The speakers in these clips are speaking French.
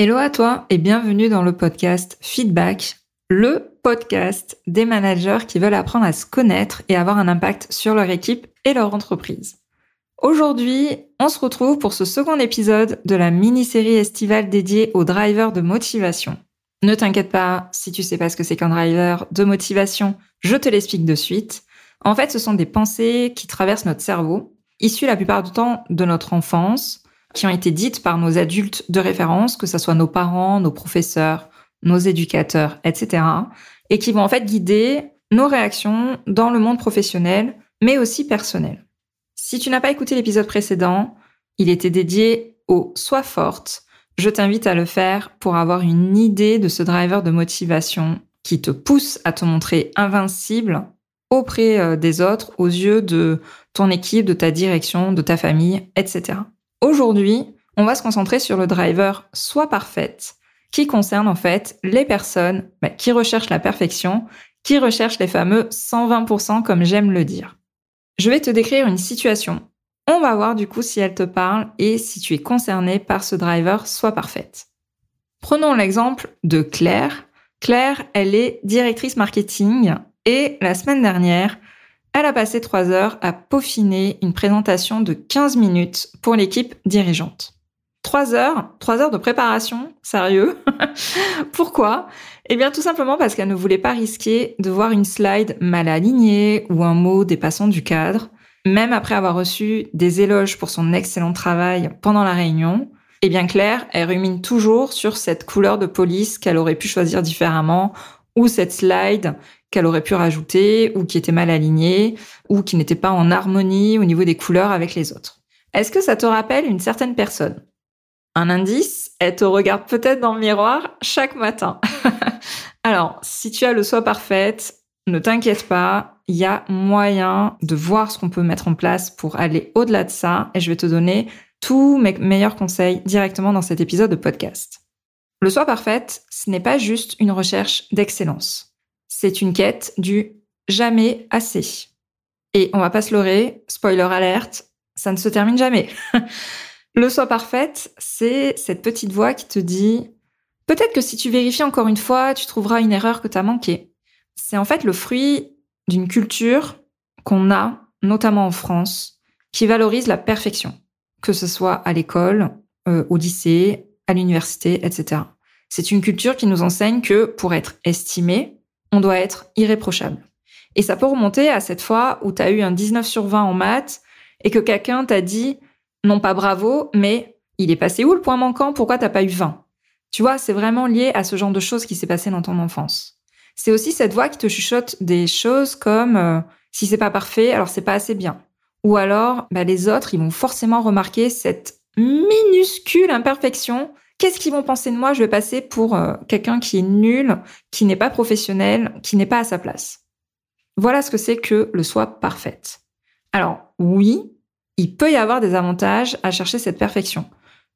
Hello à toi et bienvenue dans le podcast Feedback, le podcast des managers qui veulent apprendre à se connaître et avoir un impact sur leur équipe et leur entreprise. Aujourd'hui, on se retrouve pour ce second épisode de la mini-série estivale dédiée aux drivers de motivation. Ne t'inquiète pas, si tu sais pas ce que c'est qu'un driver de motivation, je te l'explique de suite. En fait, ce sont des pensées qui traversent notre cerveau, issues la plupart du temps de notre enfance, qui ont été dites par nos adultes de référence, que ce soit nos parents, nos professeurs, nos éducateurs, etc., et qui vont en fait guider nos réactions dans le monde professionnel, mais aussi personnel. Si tu n'as pas écouté l'épisode précédent, il était dédié au Sois forte. Je t'invite à le faire pour avoir une idée de ce driver de motivation qui te pousse à te montrer invincible auprès euh, des autres, aux yeux de ton équipe, de ta direction, de ta famille, etc. Aujourd'hui, on va se concentrer sur le driver soit parfaite, qui concerne en fait les personnes bah, qui recherchent la perfection, qui recherchent les fameux 120% comme j'aime le dire. Je vais te décrire une situation. On va voir du coup si elle te parle et si tu es concerné par ce driver soit parfaite. Prenons l'exemple de Claire. Claire, elle est directrice marketing et la semaine dernière, elle a passé trois heures à peaufiner une présentation de 15 minutes pour l'équipe dirigeante. Trois heures, trois heures de préparation, sérieux? Pourquoi? Eh bien, tout simplement parce qu'elle ne voulait pas risquer de voir une slide mal alignée ou un mot dépassant du cadre. Même après avoir reçu des éloges pour son excellent travail pendant la réunion, eh bien Claire, elle rumine toujours sur cette couleur de police qu'elle aurait pu choisir différemment ou cette slide qu'elle aurait pu rajouter ou qui était mal alignée ou qui n'était pas en harmonie au niveau des couleurs avec les autres. Est-ce que ça te rappelle une certaine personne? Un indice, elle te regarde peut-être dans le miroir chaque matin. Alors, si tu as le soi parfaite, ne t'inquiète pas, il y a moyen de voir ce qu'on peut mettre en place pour aller au-delà de ça et je vais te donner tous mes meilleurs conseils directement dans cet épisode de podcast. Le soi parfaite, ce n'est pas juste une recherche d'excellence c'est une quête du jamais assez. Et on va pas se leurrer, spoiler alerte, ça ne se termine jamais. le soi parfaite, c'est cette petite voix qui te dit peut-être que si tu vérifies encore une fois, tu trouveras une erreur que tu as manquée. C'est en fait le fruit d'une culture qu'on a, notamment en France, qui valorise la perfection, que ce soit à l'école, euh, au lycée, à l'université, etc. C'est une culture qui nous enseigne que pour être estimé, on doit être irréprochable. Et ça peut remonter à cette fois où tu as eu un 19 sur 20 en maths et que quelqu'un t'a dit non pas bravo, mais il est passé où le point manquant? Pourquoi t'as pas eu 20 Tu vois, c'est vraiment lié à ce genre de choses qui s'est passé dans ton enfance. C'est aussi cette voix qui te chuchote des choses comme euh, si c'est pas parfait, alors c'est pas assez bien. Ou alors, bah, les autres, ils vont forcément remarquer cette minuscule imperfection Qu'est-ce qu'ils vont penser de moi? Je vais passer pour euh, quelqu'un qui est nul, qui n'est pas professionnel, qui n'est pas à sa place. Voilà ce que c'est que le soi parfait. Alors oui, il peut y avoir des avantages à chercher cette perfection.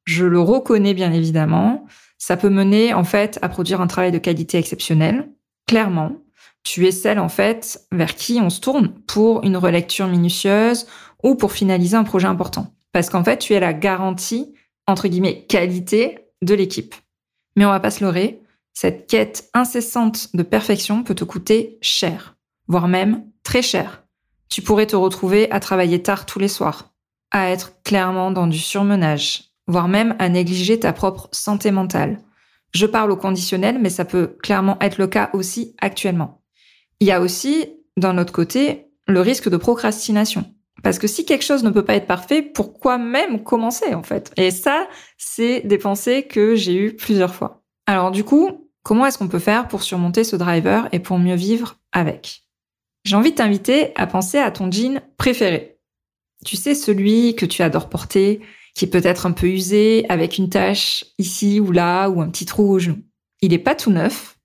Je le reconnais bien évidemment. Ça peut mener en fait à produire un travail de qualité exceptionnel. Clairement, tu es celle en fait vers qui on se tourne pour une relecture minutieuse ou pour finaliser un projet important. Parce qu'en fait, tu es la garantie entre guillemets qualité de l'équipe. Mais on va pas se leurrer, cette quête incessante de perfection peut te coûter cher, voire même très cher. Tu pourrais te retrouver à travailler tard tous les soirs, à être clairement dans du surmenage, voire même à négliger ta propre santé mentale. Je parle au conditionnel, mais ça peut clairement être le cas aussi actuellement. Il y a aussi, d'un autre côté, le risque de procrastination. Parce que si quelque chose ne peut pas être parfait, pourquoi même commencer en fait? Et ça, c'est des pensées que j'ai eues plusieurs fois. Alors du coup, comment est-ce qu'on peut faire pour surmonter ce driver et pour mieux vivre avec? J'ai envie de t'inviter à penser à ton jean préféré. Tu sais, celui que tu adores porter, qui est peut-être un peu usé, avec une tache ici ou là, ou un petit trou au genou. il est pas tout neuf,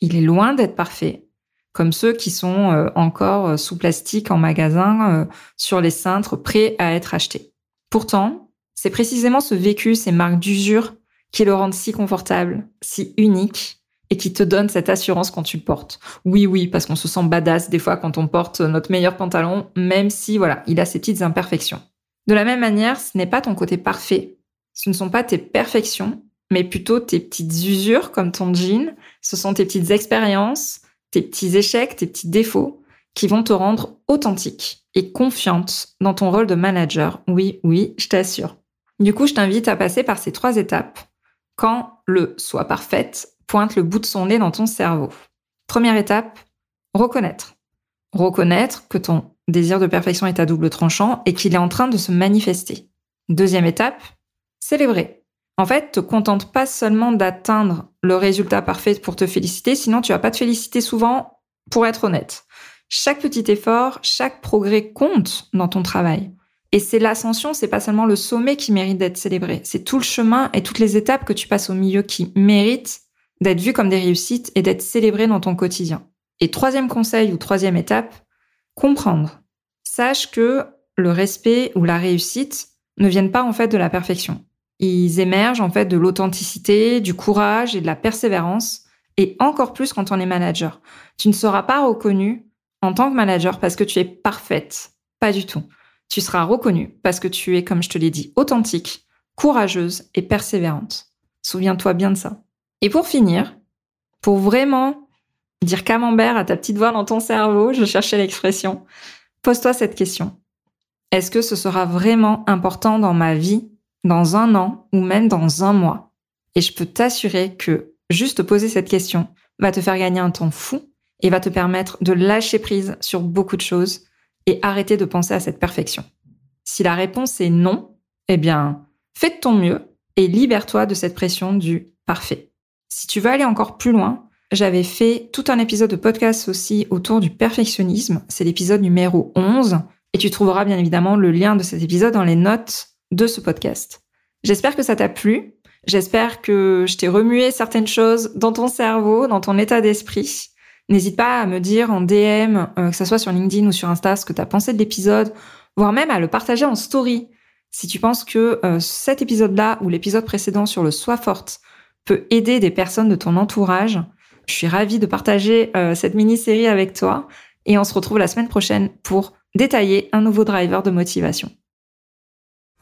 il est loin d'être parfait, comme ceux qui sont euh, encore euh, sous plastique en magasin, euh, sur les cintres, prêts à être achetés. Pourtant, c'est précisément ce vécu, ces marques d'usure, qui le rendent si confortable, si unique, et qui te donne cette assurance quand tu le portes. Oui, oui, parce qu'on se sent badass des fois quand on porte notre meilleur pantalon, même si, voilà, il a ses petites imperfections. De la même manière, ce n'est pas ton côté parfait. Ce ne sont pas tes perfections, mais plutôt tes petites usures comme ton jean. Ce sont tes petites expériences, tes petits échecs, tes petits défauts qui vont te rendre authentique et confiante dans ton rôle de manager. Oui, oui, je t'assure. Du coup, je t'invite à passer par ces trois étapes quand le soit parfaite pointe le bout de son nez dans ton cerveau. Première étape, reconnaître. Reconnaître que ton désir de perfection est à double tranchant et qu'il est en train de se manifester. Deuxième étape, célébrer. En fait, te contente pas seulement d'atteindre le résultat parfait pour te féliciter, sinon tu vas pas te féliciter souvent pour être honnête. Chaque petit effort, chaque progrès compte dans ton travail. Et c'est l'ascension, c'est pas seulement le sommet qui mérite d'être célébré, c'est tout le chemin et toutes les étapes que tu passes au milieu qui méritent d'être vues comme des réussites et d'être célébrées dans ton quotidien. Et troisième conseil ou troisième étape, comprendre. Sache que le respect ou la réussite ne viennent pas en fait de la perfection. Ils émergent en fait de l'authenticité, du courage et de la persévérance, et encore plus quand on est manager. Tu ne seras pas reconnu en tant que manager parce que tu es parfaite. Pas du tout. Tu seras reconnu parce que tu es, comme je te l'ai dit, authentique, courageuse et persévérante. Souviens-toi bien de ça. Et pour finir, pour vraiment dire camembert à ta petite voix dans ton cerveau, je cherchais l'expression, pose-toi cette question. Est-ce que ce sera vraiment important dans ma vie, dans un an ou même dans un mois Et je peux t'assurer que juste poser cette question va te faire gagner un temps fou et va te permettre de lâcher prise sur beaucoup de choses et arrêter de penser à cette perfection. Si la réponse est non, eh bien, fais de ton mieux et libère-toi de cette pression du parfait. Si tu veux aller encore plus loin, j'avais fait tout un épisode de podcast aussi autour du perfectionnisme. C'est l'épisode numéro 11 et tu trouveras bien évidemment le lien de cet épisode dans les notes de ce podcast. J'espère que ça t'a plu. J'espère que je t'ai remué certaines choses dans ton cerveau, dans ton état d'esprit. N'hésite pas à me dire en DM, euh, que ce soit sur LinkedIn ou sur Insta, ce que tu as pensé de l'épisode, voire même à le partager en story. Si tu penses que euh, cet épisode-là ou l'épisode précédent sur le Sois forte peut aider des personnes de ton entourage, je suis ravie de partager euh, cette mini-série avec toi et on se retrouve la semaine prochaine pour détailler un nouveau driver de motivation.